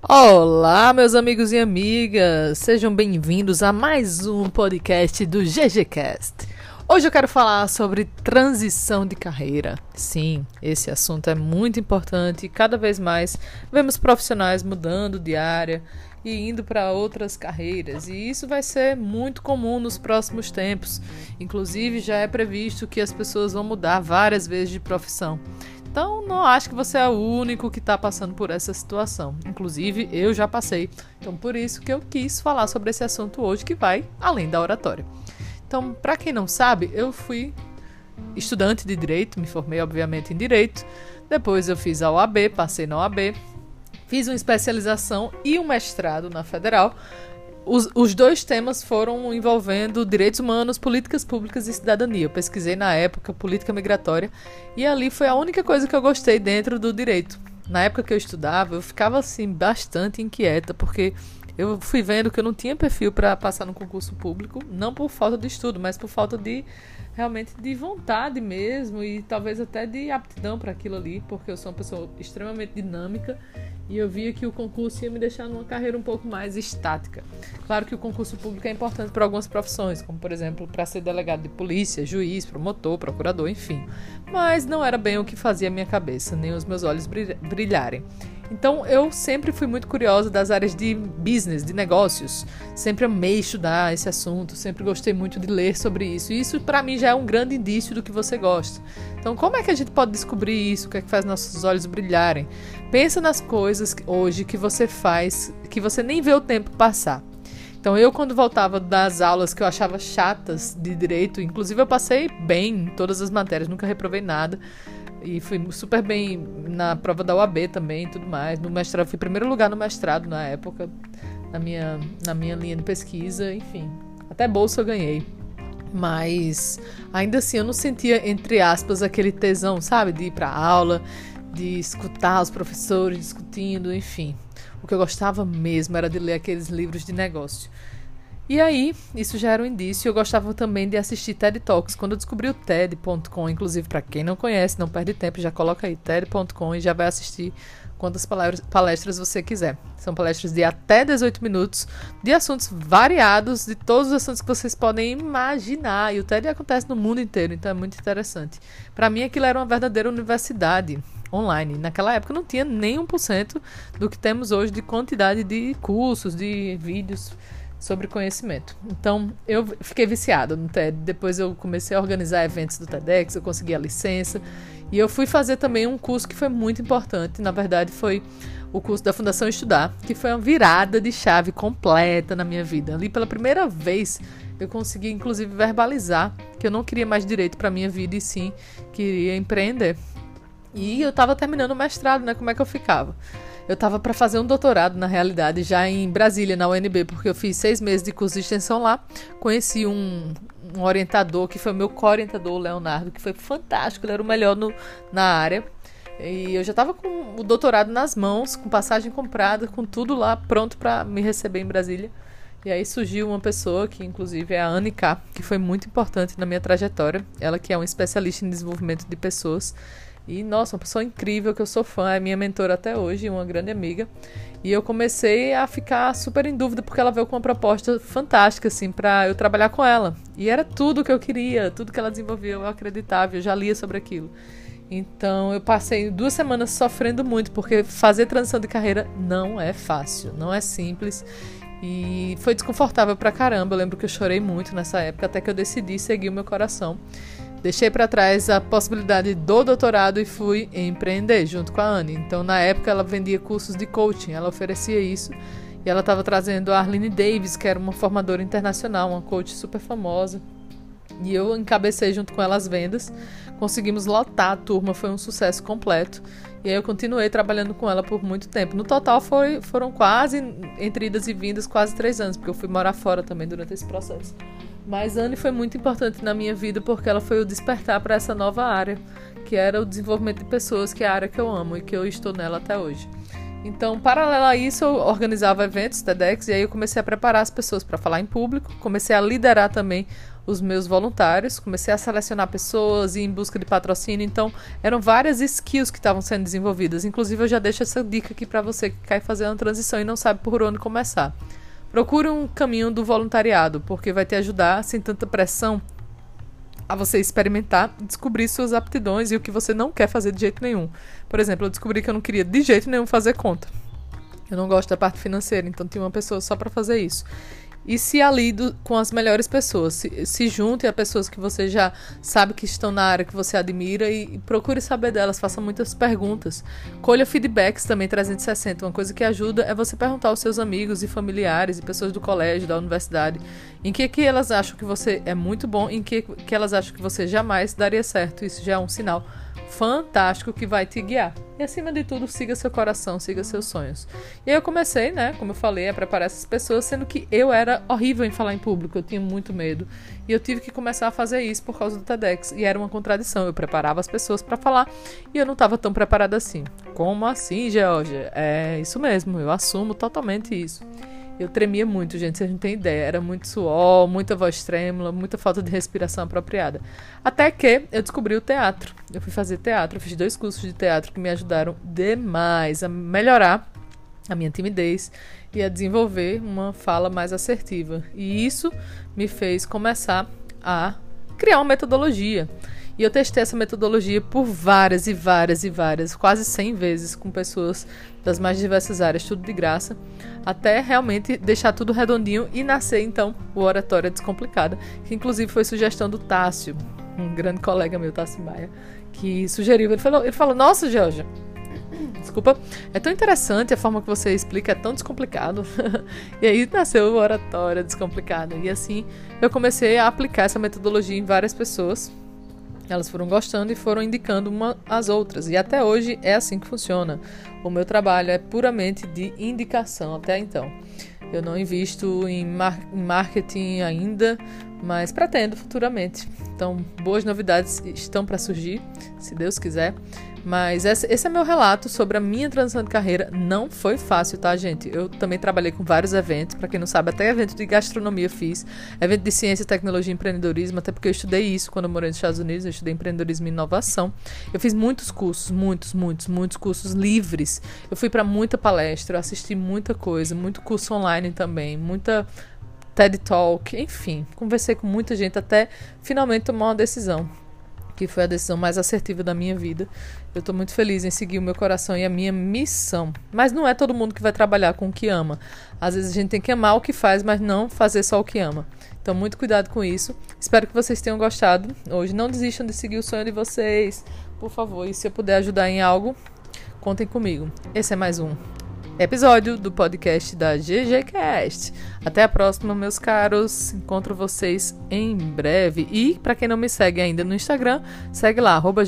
Olá, meus amigos e amigas, sejam bem-vindos a mais um podcast do GGCast. Hoje eu quero falar sobre transição de carreira. Sim, esse assunto é muito importante e cada vez mais vemos profissionais mudando de área e indo para outras carreiras, e isso vai ser muito comum nos próximos tempos. Inclusive, já é previsto que as pessoas vão mudar várias vezes de profissão. Então, não acho que você é o único que está passando por essa situação. Inclusive, eu já passei. Então, por isso que eu quis falar sobre esse assunto hoje, que vai além da oratória. Então, para quem não sabe, eu fui estudante de direito, me formei obviamente em direito. Depois eu fiz a OAB, passei na OAB, fiz uma especialização e um mestrado na Federal. Os, os, dois temas foram envolvendo direitos humanos, políticas públicas e cidadania. Eu pesquisei na época política migratória e ali foi a única coisa que eu gostei dentro do direito. Na época que eu estudava, eu ficava assim bastante inquieta porque eu fui vendo que eu não tinha perfil para passar no concurso público, não por falta de estudo, mas por falta de realmente de vontade mesmo e talvez até de aptidão para aquilo ali, porque eu sou uma pessoa extremamente dinâmica e eu via que o concurso ia me deixar numa carreira um pouco mais estática. Claro que o concurso público é importante para algumas profissões, como por exemplo para ser delegado de polícia, juiz, promotor, procurador, enfim. Mas não era bem o que fazia a minha cabeça, nem os meus olhos brilharem. Então eu sempre fui muito curiosa das áreas de business, de negócios. Sempre amei estudar esse assunto, sempre gostei muito de ler sobre isso. E isso para mim já é um grande indício do que você gosta. Então como é que a gente pode descobrir isso? O que é que faz nossos olhos brilharem? Pensa nas coisas hoje que você faz que você nem vê o tempo passar. Então eu quando voltava das aulas que eu achava chatas de direito, inclusive eu passei bem em todas as matérias, nunca reprovei nada. E fui super bem na prova da UAB também e tudo mais. No mestrado, fui primeiro lugar no mestrado na época, na minha, na minha linha de pesquisa, enfim. Até bolsa eu ganhei. Mas ainda assim eu não sentia, entre aspas, aquele tesão, sabe? De ir pra aula, de escutar os professores discutindo, enfim. O que eu gostava mesmo era de ler aqueles livros de negócio. E aí, isso já era um indício. Eu gostava também de assistir TED Talks. Quando eu descobri o TED.com, inclusive para quem não conhece, não perde tempo, já coloca aí TED.com e já vai assistir quantas palestras você quiser. São palestras de até 18 minutos, de assuntos variados, de todos os assuntos que vocês podem imaginar. E o TED acontece no mundo inteiro, então é muito interessante. Para mim, aquilo era uma verdadeira universidade online. Naquela época não tinha nem 1% do que temos hoje de quantidade de cursos, de vídeos sobre conhecimento. Então, eu fiquei viciada no TED. Depois eu comecei a organizar eventos do TEDx, eu consegui a licença. E eu fui fazer também um curso que foi muito importante. Na verdade, foi o curso da Fundação Estudar, que foi uma virada de chave completa na minha vida. Ali, pela primeira vez, eu consegui, inclusive, verbalizar que eu não queria mais direito para minha vida e sim queria empreender. E eu estava terminando o mestrado, né? Como é que eu ficava? Eu estava para fazer um doutorado, na realidade, já em Brasília, na UNB, porque eu fiz seis meses de curso de extensão lá. Conheci um, um orientador, que foi o meu co-orientador, o Leonardo, que foi fantástico, ele era o melhor no, na área. E eu já estava com o doutorado nas mãos, com passagem comprada, com tudo lá pronto para me receber em Brasília. E aí surgiu uma pessoa que, inclusive, é a Anika, que foi muito importante na minha trajetória. Ela que é uma especialista em desenvolvimento de pessoas e, nossa, uma pessoa incrível que eu sou fã, é minha mentora até hoje, uma grande amiga. E eu comecei a ficar super em dúvida porque ela veio com uma proposta fantástica, assim, para eu trabalhar com ela. E era tudo que eu queria, tudo que ela desenvolvia, eu acreditava, eu já lia sobre aquilo. Então eu passei duas semanas sofrendo muito, porque fazer transição de carreira não é fácil, não é simples. E foi desconfortável pra caramba. Eu lembro que eu chorei muito nessa época, até que eu decidi seguir o meu coração. Deixei para trás a possibilidade do doutorado e fui empreender junto com a Anne. Então, na época, ela vendia cursos de coaching, ela oferecia isso. E ela estava trazendo a Arlene Davis, que era uma formadora internacional, uma coach super famosa. E eu encabecei junto com ela as vendas. Conseguimos lotar a turma, foi um sucesso completo. E aí eu continuei trabalhando com ela por muito tempo. No total foi, foram quase, entre idas e vindas, quase três anos, porque eu fui morar fora também durante esse processo. Mas Anne foi muito importante na minha vida porque ela foi o despertar para essa nova área, que era o desenvolvimento de pessoas, que é a área que eu amo e que eu estou nela até hoje. Então, paralelo a isso, eu organizava eventos TEDx e aí eu comecei a preparar as pessoas para falar em público, comecei a liderar também os meus voluntários, comecei a selecionar pessoas e em busca de patrocínio. Então, eram várias skills que estavam sendo desenvolvidas. Inclusive, eu já deixo essa dica aqui para você que quer fazer uma transição e não sabe por onde começar. Procure um caminho do voluntariado, porque vai te ajudar sem tanta pressão a você experimentar, descobrir suas aptidões e o que você não quer fazer de jeito nenhum. Por exemplo, eu descobri que eu não queria de jeito nenhum fazer conta. Eu não gosto da parte financeira, então tinha uma pessoa só para fazer isso e se alie com as melhores pessoas. Se, se junte a pessoas que você já sabe que estão na área que você admira e, e procure saber delas, faça muitas perguntas. Colha feedbacks também 360. Uma coisa que ajuda é você perguntar aos seus amigos e familiares e pessoas do colégio, da universidade, em que, que elas acham que você é muito bom, em que, que elas acham que você jamais daria certo. Isso já é um sinal fantástico que vai te guiar. E acima de tudo, siga seu coração, siga seus sonhos. E aí eu comecei, né, como eu falei, a preparar essas pessoas, sendo que eu era horrível em falar em público, eu tinha muito medo. E eu tive que começar a fazer isso por causa do TEDx. E era uma contradição. Eu preparava as pessoas para falar e eu não estava tão preparada assim. Como assim, Georgia? É isso mesmo, eu assumo totalmente isso. Eu tremia muito, gente, vocês não têm ideia. Era muito suor, muita voz trêmula, muita falta de respiração apropriada. Até que eu descobri o teatro. Eu fui fazer teatro, fiz dois cursos de teatro que me ajudaram demais a melhorar a minha timidez e a desenvolver uma fala mais assertiva. E isso me fez começar a criar uma metodologia. E eu testei essa metodologia por várias e várias e várias, quase 100 vezes, com pessoas das mais diversas áreas, tudo de graça, até realmente deixar tudo redondinho e nascer então o Oratória Descomplicada, que inclusive foi sugestão do Tássio, um grande colega meu, Tássio Maia, que sugeriu. Ele falou, ele falou Nossa, Georgia, Desculpa. É tão interessante a forma que você explica, é tão descomplicado. e aí nasceu o Oratória Descomplicada. E assim eu comecei a aplicar essa metodologia em várias pessoas. Elas foram gostando e foram indicando uma às outras. E até hoje é assim que funciona. O meu trabalho é puramente de indicação até então. Eu não invisto em, mar em marketing ainda, mas pretendo futuramente. Então, boas novidades estão para surgir, se Deus quiser. Mas esse, é meu relato sobre a minha transição de carreira. Não foi fácil, tá, gente? Eu também trabalhei com vários eventos. Para quem não sabe, até evento de gastronomia fiz. Evento de ciência, tecnologia e empreendedorismo. Até porque eu estudei isso quando eu morei nos Estados Unidos. Eu estudei empreendedorismo e inovação. Eu fiz muitos cursos, muitos, muitos, muitos cursos livres. Eu fui para muita palestra, assisti muita coisa. Muito curso online também. Muita TED Talk. Enfim, conversei com muita gente até finalmente tomar uma decisão que foi a decisão mais assertiva da minha vida. Eu estou muito feliz em seguir o meu coração e a minha missão. Mas não é todo mundo que vai trabalhar com o que ama. Às vezes a gente tem que amar o que faz, mas não fazer só o que ama. Então, muito cuidado com isso. Espero que vocês tenham gostado. Hoje, não desistam de seguir o sonho de vocês, por favor. E se eu puder ajudar em algo, contem comigo. Esse é mais um episódio do podcast da GGCast. Até a próxima, meus caros. Encontro vocês em breve. E, para quem não me segue ainda no Instagram, segue lá, arroba